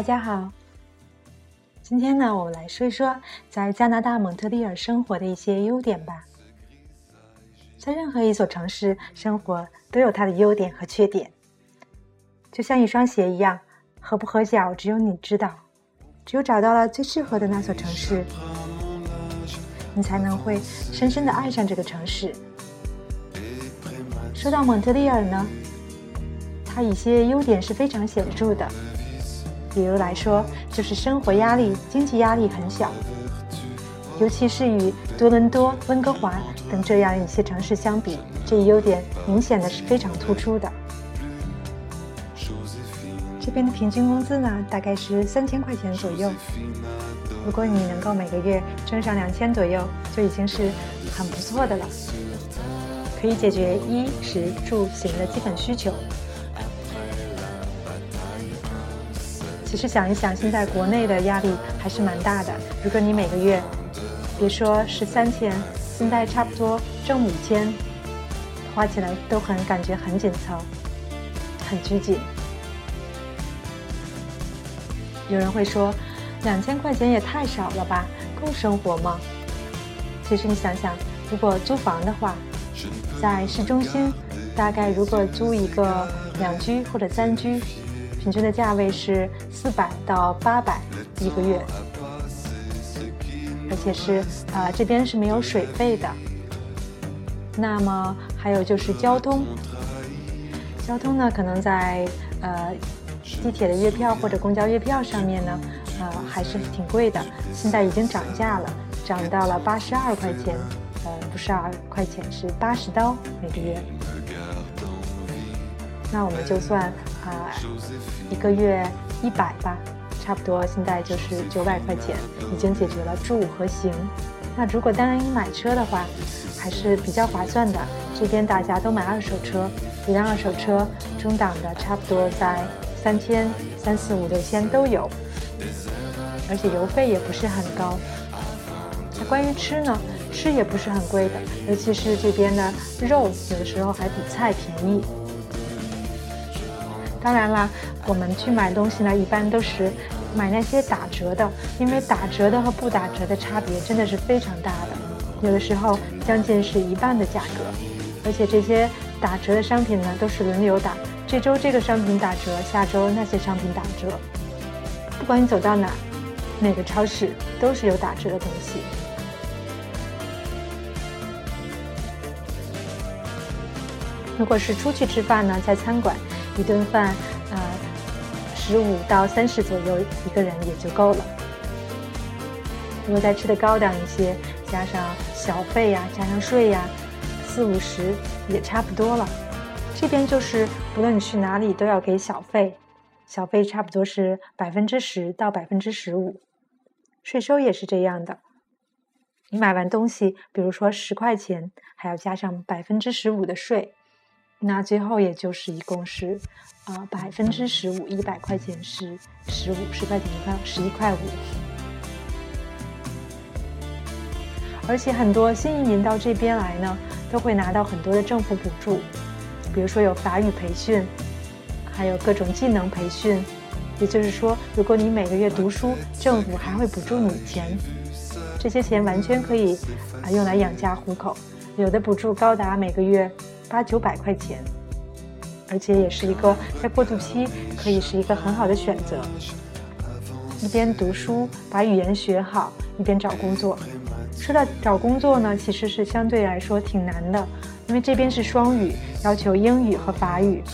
大家好。今天呢，我们来说一说在加拿大蒙特利尔生活的一些优点吧。在任何一所城市生活都有它的优点和缺点，就像一双鞋一样，合不合脚只有你知道。只有找到了最适合的那所城市，你才能会深深的爱上这个城市。说到蒙特利尔呢，它一些优点是非常显著的。比如来说，就是生活压力、经济压力很小，尤其是与多伦多、温哥华等这样一些城市相比，这一优点明显的是非常突出的。这边的平均工资呢，大概是三千块钱左右。如果你能够每个月挣上两千左右，就已经是很不错的了，可以解决衣食住行的基本需求。其实想一想，现在国内的压力还是蛮大的。如果你每个月，别说是三千，现在差不多挣五千，花起来都很感觉很紧凑，很拘谨。有人会说，两千块钱也太少了吧，够生活吗？其实你想想，如果租房的话，在市中心，大概如果租一个两居或者三居。平均的价位是四百到八百一个月，而且是啊，这边是没有水费的。那么还有就是交通，交通呢，可能在呃地铁的月票或者公交月票上面呢，呃还是挺贵的。现在已经涨价了，涨到了八十二块钱，呃不是二块钱，是八十刀每个月。那我们就算。啊，一个月一百吧，差不多现在就是九百块钱，已经解决了住和行。那如果单买车的话，还是比较划算的。这边大家都买二手车，一辆二手车中档的差不多在三千、三四五六千都有，而且油费也不是很高。那关于吃呢，吃也不是很贵的，尤其是这边的肉，有的时候还比菜便宜。当然啦，我们去买东西呢，一般都是买那些打折的，因为打折的和不打折的差别真的是非常大的，有的时候将近是一半的价格。而且这些打折的商品呢，都是轮流打，这周这个商品打折，下周那些商品打折。不管你走到哪，哪个超市都是有打折的东西。如果是出去吃饭呢，在餐馆。一顿饭，呃，十五到三十左右一个人也就够了。如果再吃的高档一些，加上小费呀，加上税呀，四五十也差不多了。这边就是不论你去哪里都要给小费，小费差不多是百分之十到百分之十五，税收也是这样的。你买完东西，比如说十块钱，还要加上百分之十五的税。那最后也就是一共是，啊百分之十五，一百块钱是十五十块钱一块十一块五，而且很多新移民到这边来呢，都会拿到很多的政府补助，比如说有法语培训，还有各种技能培训，也就是说，如果你每个月读书，政府还会补助你钱，这些钱完全可以啊用来养家糊口，有的补助高达每个月。八九百块钱，而且也是一个在过渡期可以是一个很好的选择。一边读书把语言学好，一边找工作。说到找工作呢，其实是相对来说挺难的，因为这边是双语，要求英语和法语，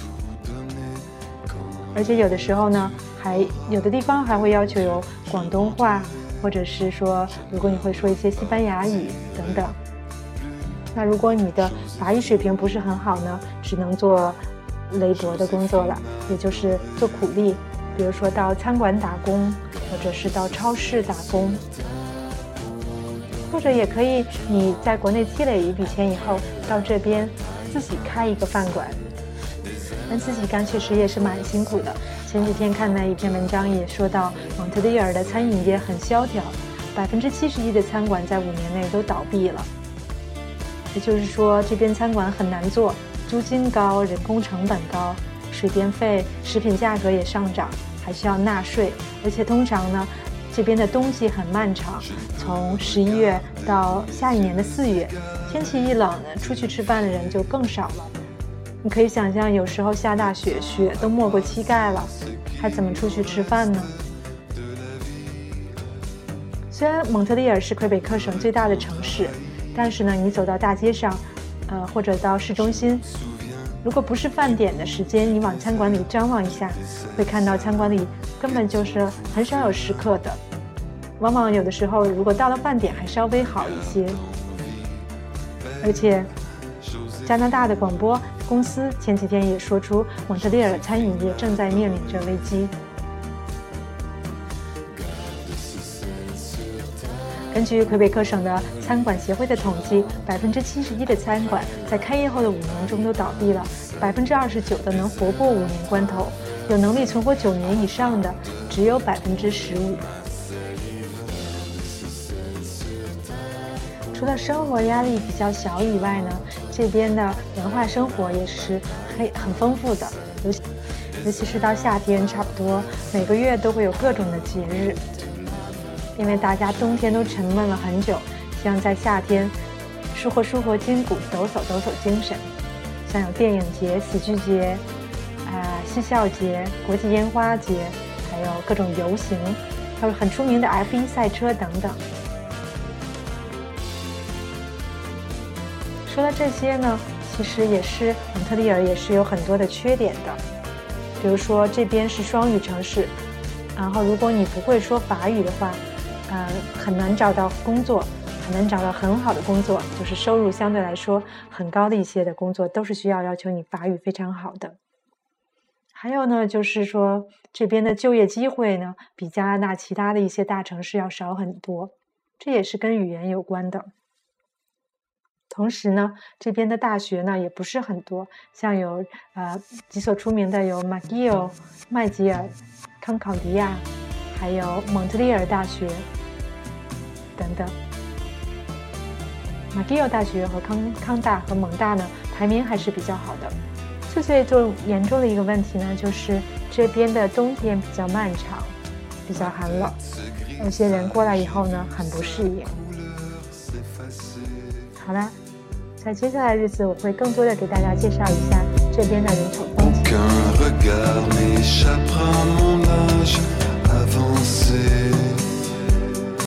而且有的时候呢，还有的地方还会要求有广东话，或者是说如果你会说一些西班牙语等等。那如果你的法语水平不是很好呢，只能做微薄的工作了，也就是做苦力，比如说到餐馆打工，或者是到超市打工，或者也可以你在国内积累一笔钱以后，到这边自己开一个饭馆。但自己干确实也是蛮辛苦的。前几天看那一篇文章也说到，蒙特利尔的餐饮业很萧条，百分之七十一的餐馆在五年内都倒闭了。也就是说，这边餐馆很难做，租金高，人工成本高，水电费、食品价格也上涨，还需要纳税，而且通常呢，这边的冬季很漫长，从十一月到下一年的四月，天气一冷呢，出去吃饭的人就更少了。你可以想象，有时候下大雪，雪都没过膝盖了，还怎么出去吃饭呢？虽然蒙特利尔是魁北克省最大的城市，但是呢，你走到大街上，呃，或者到市中心，如果不是饭点的时间，你往餐馆里张望一下，会看到餐馆里根本就是很少有食客的。往往有的时候，如果到了饭点，还稍微好一些。而且，加拿大的广播。公司前几天也说出，蒙特利尔餐饮业正在面临着危机。根据魁北克省的餐馆协会的统计，百分之七十一的餐馆在开业后的五年中都倒闭了，百分之二十九的能活过五年关头，有能力存活九年以上的只有百分之十五。除了生活压力比较小以外呢，这边的文化生活也是很很丰富的，尤其尤其是到夏天，差不多每个月都会有各种的节日。因为大家冬天都沉闷了很久，希望在夏天舒活舒活筋骨，抖擞抖擞精神。像有电影节、喜剧节、啊嬉笑节、国际烟花节，还有各种游行，还有很出名的 F1 赛车等等。说到这些呢，其实也是蒙特利尔也是有很多的缺点的，比如说这边是双语城市，然后如果你不会说法语的话，呃，很难找到工作，很难找到很好的工作，就是收入相对来说很高的一些的工作，都是需要要求你法语非常好的。还有呢，就是说这边的就业机会呢，比加拿大其他的一些大城市要少很多，这也是跟语言有关的。同时呢，这边的大学呢也不是很多，像有呃几所出名的有马吉尔、麦吉尔、康考迪亚，还有蒙特利尔大学等等。马吉奥大学和康康大和蒙大呢排名还是比较好的。最最最严重的一个问题呢就是这边的冬天比较漫长比较寒冷有些人过来以后呢很不适应。好啦在接下来的日子我会更多的给大家介绍一下这边的人口风景。